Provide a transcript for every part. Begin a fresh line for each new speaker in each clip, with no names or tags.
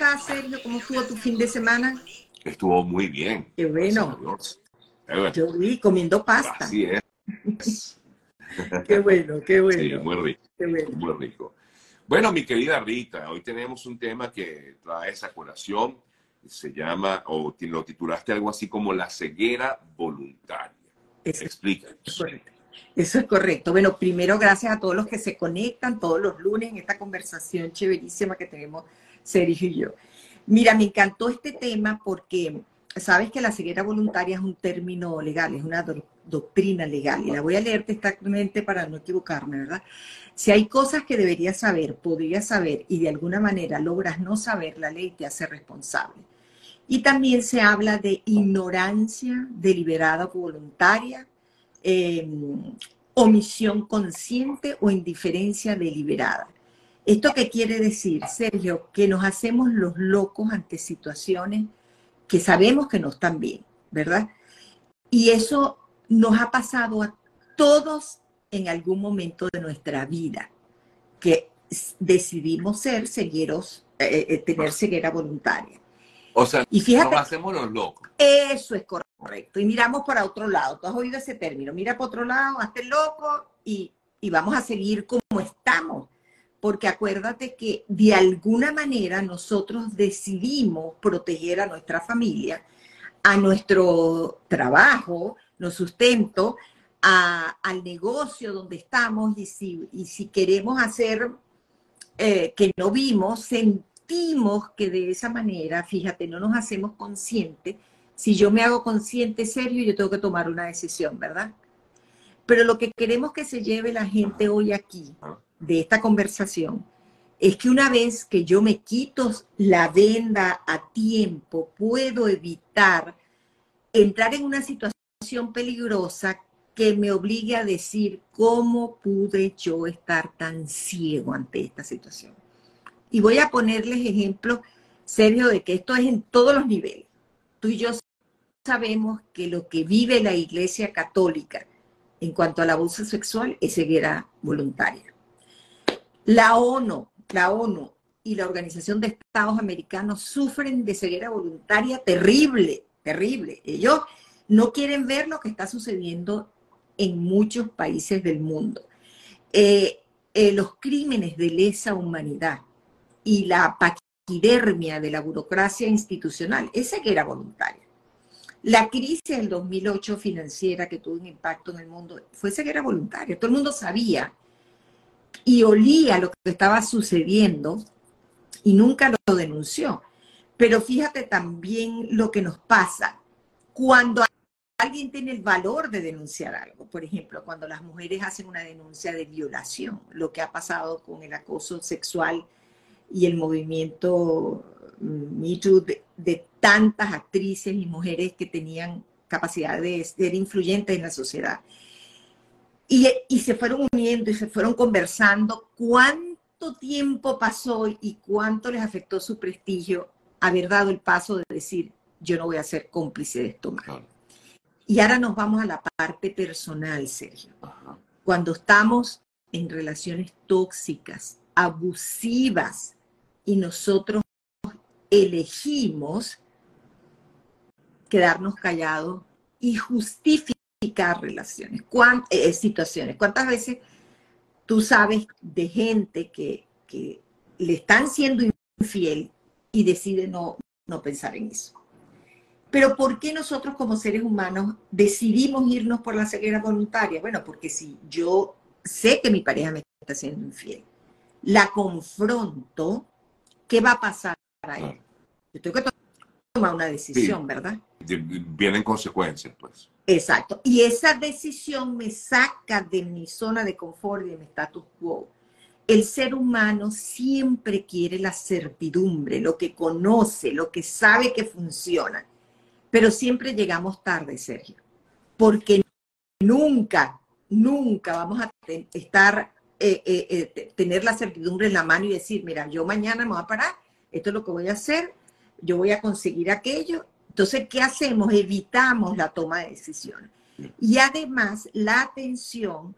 estás, Sergio? ¿Cómo estuvo tu fin de semana?
Estuvo muy bien.
Qué bueno. Yo vi comiendo pasta.
Así es.
qué bueno, qué bueno.
Sí, muy rico. Qué bueno. Muy rico. Bueno, mi querida Rita, hoy tenemos un tema que trae esa colación. Se llama, o lo titulaste algo así como la ceguera voluntaria. Explícanos.
Eso es correcto. Bueno, primero gracias a todos los que se conectan todos los lunes en esta conversación chéverísima que tenemos Sergio y yo. Mira, me encantó este tema porque sabes que la ceguera voluntaria es un término legal, es una doctrina legal, y la voy a leerte exactamente para no equivocarme, ¿verdad? Si hay cosas que deberías saber, podrías saber, y de alguna manera logras no saber, la ley te hace responsable. Y también se habla de ignorancia deliberada o voluntaria, em, omisión consciente o indiferencia deliberada. ¿Esto qué quiere decir, Sergio? Que nos hacemos los locos ante situaciones que sabemos que no están bien, ¿verdad? Y eso nos ha pasado a todos en algún momento de nuestra vida, que decidimos ser cegueros, eh, eh, tener ceguera voluntaria.
O sea, y fíjate, nos hacemos los locos.
Eso es correcto. Y miramos para otro lado. Tú has oído ese término. Mira para otro lado, hazte loco y, y vamos a seguir como estamos porque acuérdate que de alguna manera nosotros decidimos proteger a nuestra familia, a nuestro trabajo, nos sustento, al negocio donde estamos y si, si queremos hacer eh, que no vimos, sentimos que de esa manera, fíjate, no nos hacemos conscientes. Si yo me hago consciente, serio, yo tengo que tomar una decisión, ¿verdad? Pero lo que queremos que se lleve la gente hoy aquí de esta conversación es que una vez que yo me quito la venda a tiempo, puedo evitar entrar en una situación peligrosa que me obligue a decir cómo pude yo estar tan ciego ante esta situación. Y voy a ponerles ejemplos serios de que esto es en todos los niveles. Tú y yo sabemos que lo que vive la Iglesia Católica en cuanto al abuso sexual es ceguera voluntaria. La ONU, la ONU y la Organización de Estados Americanos sufren de ceguera voluntaria terrible, terrible. Ellos no quieren ver lo que está sucediendo en muchos países del mundo. Eh, eh, los crímenes de lesa humanidad y la paquidermia de la burocracia institucional es ceguera voluntaria. La crisis del 2008 financiera que tuvo un impacto en el mundo fue ceguera voluntaria. Todo el mundo sabía y olía lo que estaba sucediendo y nunca lo denunció. Pero fíjate también lo que nos pasa cuando alguien tiene el valor de denunciar algo. Por ejemplo, cuando las mujeres hacen una denuncia de violación, lo que ha pasado con el acoso sexual y el movimiento mm, Me Too de, tantas actrices y mujeres que tenían capacidad de ser influyentes en la sociedad. Y, se fueron uniendo y se fueron conversando cuánto tiempo pasó y cuánto les afectó su prestigio haber dado el paso de decir, yo no voy a ser cómplice de esto más. Y ahora nos vamos a la parte personal, Sergio. Cuando estamos en relaciones tóxicas, abusivas, y nosotros elegimos quedarnos callados y justificar relaciones, eh, situaciones. ¿Cuántas veces tú sabes de gente que, que le están siendo infiel y decide no, no pensar en eso? Pero ¿por qué nosotros como seres humanos decidimos irnos por la ceguera voluntaria? Bueno, porque si yo sé que mi pareja me está siendo infiel, la confronto, ¿qué va a pasar a él? Yo tengo que tomar una decisión, ¿verdad?
Vienen consecuencias, pues.
Exacto. Y esa decisión me saca de mi zona de confort y de mi status quo. El ser humano siempre quiere la certidumbre, lo que conoce, lo que sabe que funciona. Pero siempre llegamos tarde, Sergio. Porque nunca, nunca vamos a estar, eh, eh, eh, tener la certidumbre en la mano y decir, mira, yo mañana me voy a parar, esto es lo que voy a hacer, yo voy a conseguir aquello entonces, ¿qué hacemos? Evitamos la toma de decisiones. Y además, la atención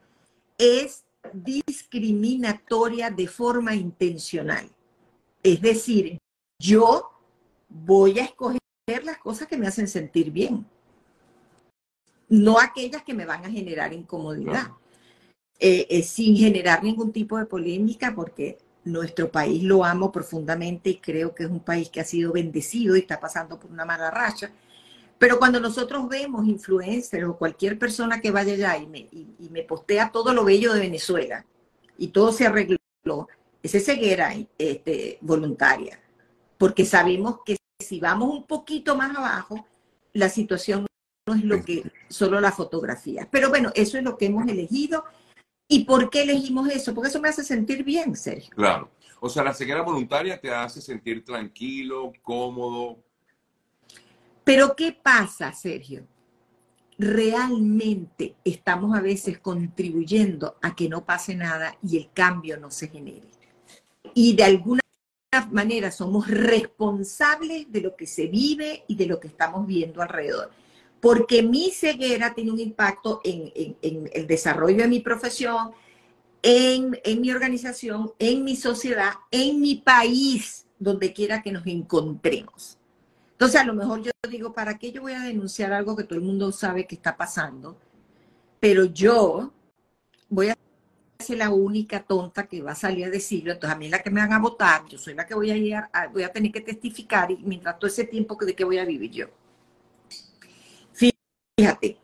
es discriminatoria de forma intencional. Es decir, yo voy a escoger las cosas que me hacen sentir bien, no aquellas que me van a generar incomodidad, eh, eh, sin generar ningún tipo de polémica, porque nuestro país lo amo profundamente y creo que es un país que ha sido bendecido y está pasando por una mala racha. Pero cuando nosotros vemos influencers o cualquier persona que vaya allá y me, y me postea todo lo bello de Venezuela y todo se arregló, ese ceguera este, voluntaria, porque sabemos que si vamos un poquito más abajo, la situación no es lo que solo la fotografía. Pero bueno, eso es lo que hemos elegido. ¿Y por qué elegimos eso? Porque eso me hace sentir bien, Sergio.
Claro. O sea, la ceguera voluntaria te hace sentir tranquilo, cómodo.
Pero ¿qué pasa, Sergio? Realmente estamos a veces contribuyendo a que no pase nada y el cambio no se genere y de alguna manera somos responsables de lo que se vive y de lo que estamos viendo alrededor. Porque mi ceguera tiene un impacto en, el desarrollo de mi profesión, en, mi organización, en mi sociedad, en mi país, donde quiera que nos encontremos. Entonces, a lo mejor yo digo, ¿para qué yo voy a denunciar algo que todo el mundo sabe que está pasando? Pero yo voy a la única tonta que va a salir a decirlo, entonces a mí es la que me van a votar, yo soy la que voy a ir, voy a tener que testificar y mientras todo ese tiempo de qué voy a vivir yo. Fíjate,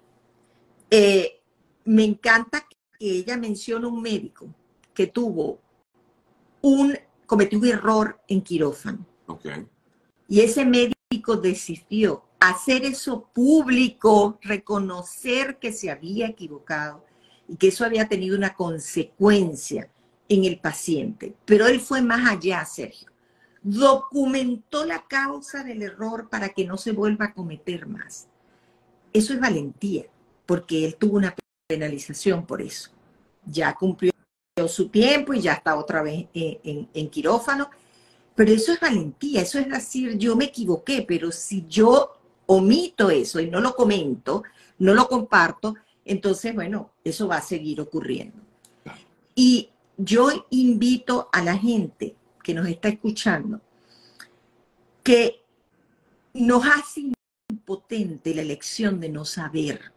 eh, me encanta que ella menciona un médico que tuvo un, cometió un error en quirófano. Y ese médico decidió hacer eso público, reconocer que se había equivocado y que eso había tenido una consecuencia en el paciente. Pero él fue más allá, Sergio. Documentó la causa del error para que no se vuelva a cometer más. Eso es valentía, porque él tuvo una penalización por eso. Ya cumplió su tiempo y ya está otra vez en, en quirófano. Pero eso es valentía, eso es decir, yo me equivoqué, pero si yo omito eso y no lo comento, no lo comparto, entonces, bueno, eso va a seguir ocurriendo. Y yo invito a la gente que nos está escuchando que nos hace impotente la elección de no saber.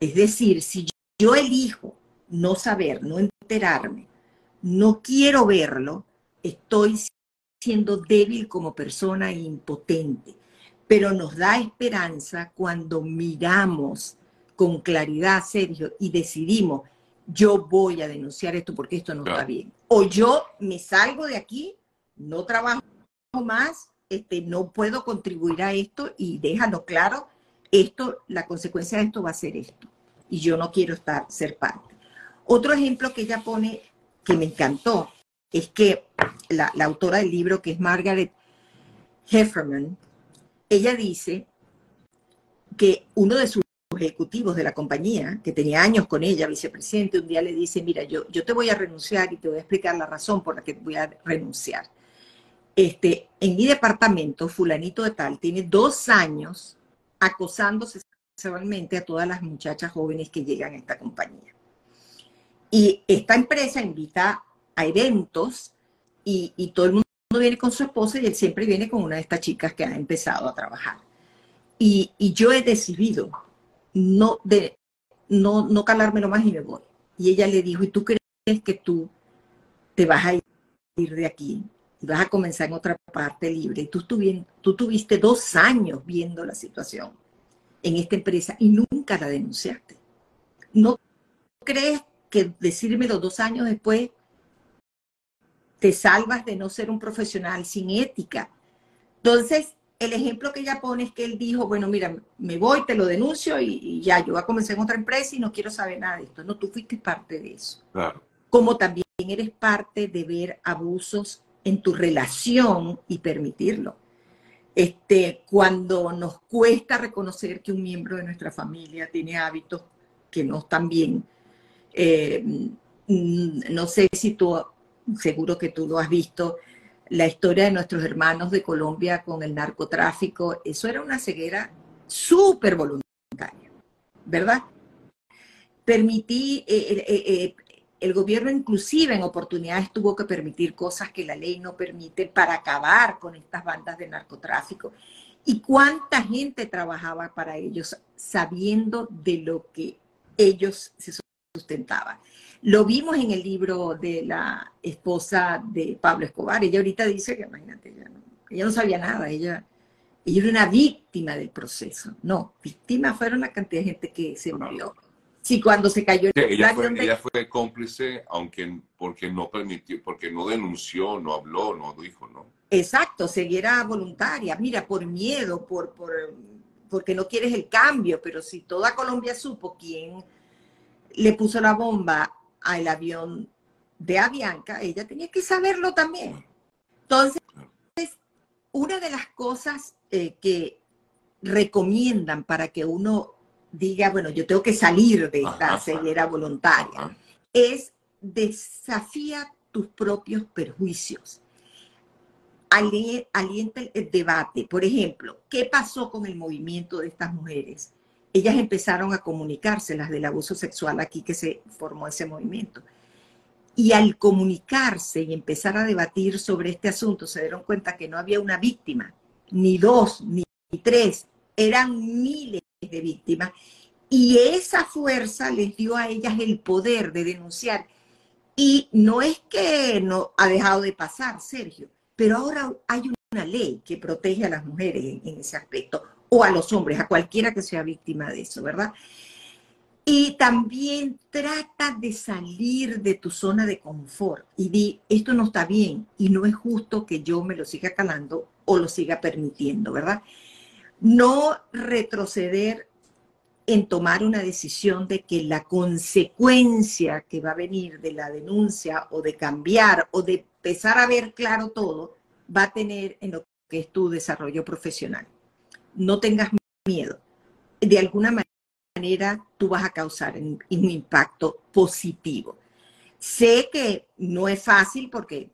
Es decir, si yo elijo no saber, no enterarme, no quiero verlo, estoy siendo débil como persona e impotente. Pero nos da esperanza cuando miramos con claridad, Sergio, y decidimos, yo voy a denunciar esto porque esto no está bien. O yo me salgo de aquí, no trabajo más, este, no puedo contribuir a esto y déjalo claro, esto, la consecuencia de esto va a ser esto. Y yo no quiero estar, ser parte. Otro ejemplo que ella pone, que me encantó, es que la, autora del libro, que es Margaret Hefferman, ella dice que uno de sus ejecutivos de la compañía, que tenía años con ella, vicepresidente, un día le dice, mira, yo, yo te voy a renunciar y te voy a explicar la razón por la que voy a renunciar. Este, en mi departamento, fulanito de tal, tiene dos años acosándose sexualmente a todas las muchachas jóvenes que llegan a esta compañía. Y esta empresa invita a eventos y, todo el mundo viene con su esposa y él siempre viene con una de estas chicas que ha empezado a trabajar. Y, y yo he decidido no, de, no, no calármelo más y me voy. Y ella le dijo, ¿y tú crees que tú te vas a ir de aquí y vas a comenzar en otra parte libre? Y tú, tú tuviste dos años viendo la situación en esta empresa y nunca la denunciaste. ¿No crees que decírmelo dos años después te salvas de no ser un profesional sin ética? Entonces, el ejemplo que ella pone es que él dijo, bueno, mira, me voy, te lo denuncio y, ya, yo voy a comenzar en otra empresa y no quiero saber nada de esto. No, tú fuiste parte de eso. Como también eres parte de ver abusos en tu relación y permitirlo. Este, cuando nos cuesta reconocer que un miembro de nuestra familia tiene hábitos que no están bien, eh, mm, no sé si tú, seguro que tú lo has visto, la historia de nuestros hermanos de Colombia con el narcotráfico, eso era una ceguera súper voluntaria, ¿verdad? Permití, eh, eh, el gobierno inclusive en oportunidades tuvo que permitir cosas que la ley no permite para acabar con estas bandas de narcotráfico. ¿Y cuánta gente trabajaba para ellos sabiendo de lo que ellos se sustentaban? Lo vimos en el libro de la esposa de Pablo Escobar. Ella ahorita dice que, imagínate, ella no, ella no sabía nada, ella, ella era una víctima del proceso. No, víctima fueron la cantidad de gente que se murió. Sí, cuando se cayó
el ella fue, ella fue cómplice, aunque porque no permitió, porque no denunció, no habló, no dijo, ¿no?
Exacto, seguirá voluntaria. Mira, por miedo, por, por, porque no quieres el cambio, pero si toda Colombia supo quién le puso la bomba al avión de Avianca, ella tenía que saberlo también. Entonces, una de las cosas eh, que recomiendan para que uno diga, bueno, yo tengo que salir de esta ceguera voluntaria, es desafía tus propios perjuicios. Alienta el debate. Por ejemplo, ¿qué pasó con el movimiento de estas mujeres? Ellas empezaron a comunicarse, las del abuso sexual aquí que se formó ese movimiento. Y al comunicarse y empezar a debatir sobre este asunto, se dieron cuenta que no había una víctima, ni dos, ni tres, eran miles de víctimas. Y esa fuerza les dio a ellas el poder de denunciar. Y no es que no ha dejado de pasar, Sergio, pero ahora hay una ley que protege a las mujeres en, ese aspecto, o a los hombres, a cualquiera que sea víctima de eso, ¿verdad? Y también trata de salir de tu zona de confort y di, esto no está bien y no es justo que yo me lo siga calando o lo siga permitiendo, ¿verdad? No retroceder en tomar una decisión de que la consecuencia que va a venir de la denuncia o de cambiar o de empezar a ver claro todo va a tener en lo que es tu desarrollo profesional. No tengas miedo. De alguna manera tú vas a causar un impacto positivo. Sé que no es fácil porque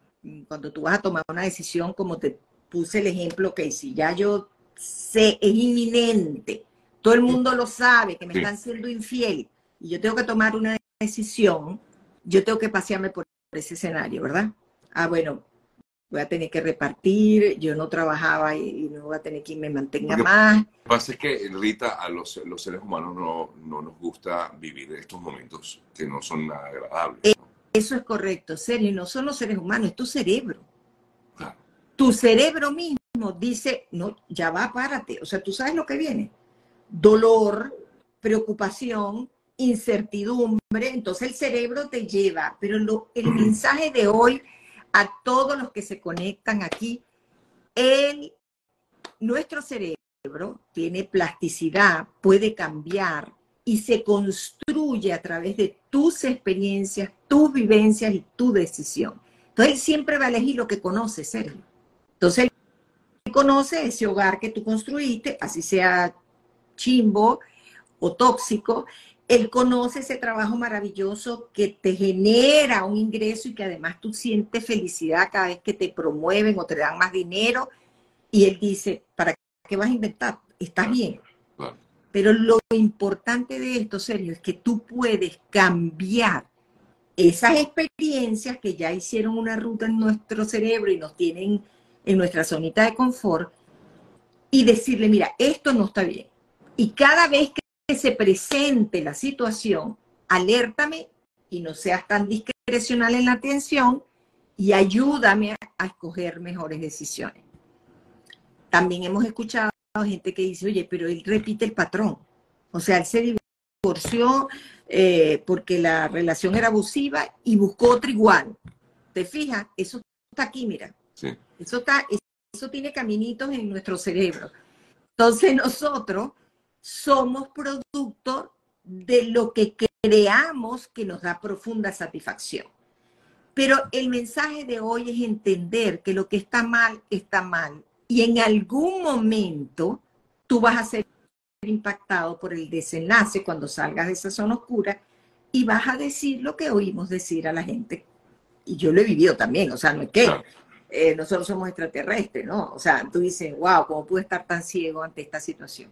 cuando tú vas a tomar una decisión, como te puse el ejemplo, que si ya yo sé, es inminente. Todo el mundo lo sabe, que me están siendo infiel y yo tengo que tomar una decisión, yo tengo que pasearme por ese escenario, ¿verdad? Ah, bueno, voy a tener que repartir, yo no trabajaba y, no voy a tener quien me mantenga más.
Lo que pasa es que, Rita, a los, los seres humanos no, no, nos gusta vivir estos momentos que no son nada agradables.
Eh, eso es correcto, serio, y no son los seres humanos, es tu cerebro. Tu cerebro mismo dice, no, ya va, párate. O sea, tú sabes lo que viene. Dolor, preocupación, incertidumbre. Entonces el cerebro te lleva. Pero lo, el mensaje de hoy a todos los que se conectan aquí, el, nuestro cerebro tiene plasticidad, puede cambiar y se construye a través de tus experiencias, tus vivencias y tu decisión. Entonces él siempre va a elegir lo que conoce, Sergio. Entonces conoce ese hogar que tú construiste, así sea chimbo o tóxico, él conoce ese trabajo maravilloso que te genera un ingreso y que además tú sientes felicidad cada vez que te promueven o te dan más dinero. Y él dice, ¿para qué vas a inventar? Estás bien. Pero lo importante de esto, Sergio, es que tú puedes cambiar esas experiencias que ya hicieron una ruta en nuestro cerebro y nos tienen en nuestra zonita de confort y decirle, mira, esto no está bien. Y cada vez que se presente la situación, alértame y no seas tan discrecional en la atención y ayúdame a, escoger mejores decisiones. También hemos escuchado gente que dice, oye, pero él repite el patrón. O sea, él se divorció eh, porque la relación era abusiva y buscó otro igual. ¿Te fijas? Eso está aquí, mira. Eso, está, eso tiene caminitos en nuestro cerebro. Entonces nosotros somos producto de lo que creamos que nos da profunda satisfacción. Pero el mensaje de hoy es entender que lo que está mal está mal y en algún momento tú vas a ser impactado por el desenlace cuando salgas de esa zona oscura y vas a decir lo que oímos decir a la gente. Y yo lo he vivido también, o sea, no es que eh, nosotros somos extraterrestres, ¿no? O sea, tú dices, wow, ¿cómo pude estar tan ciego ante esta situación?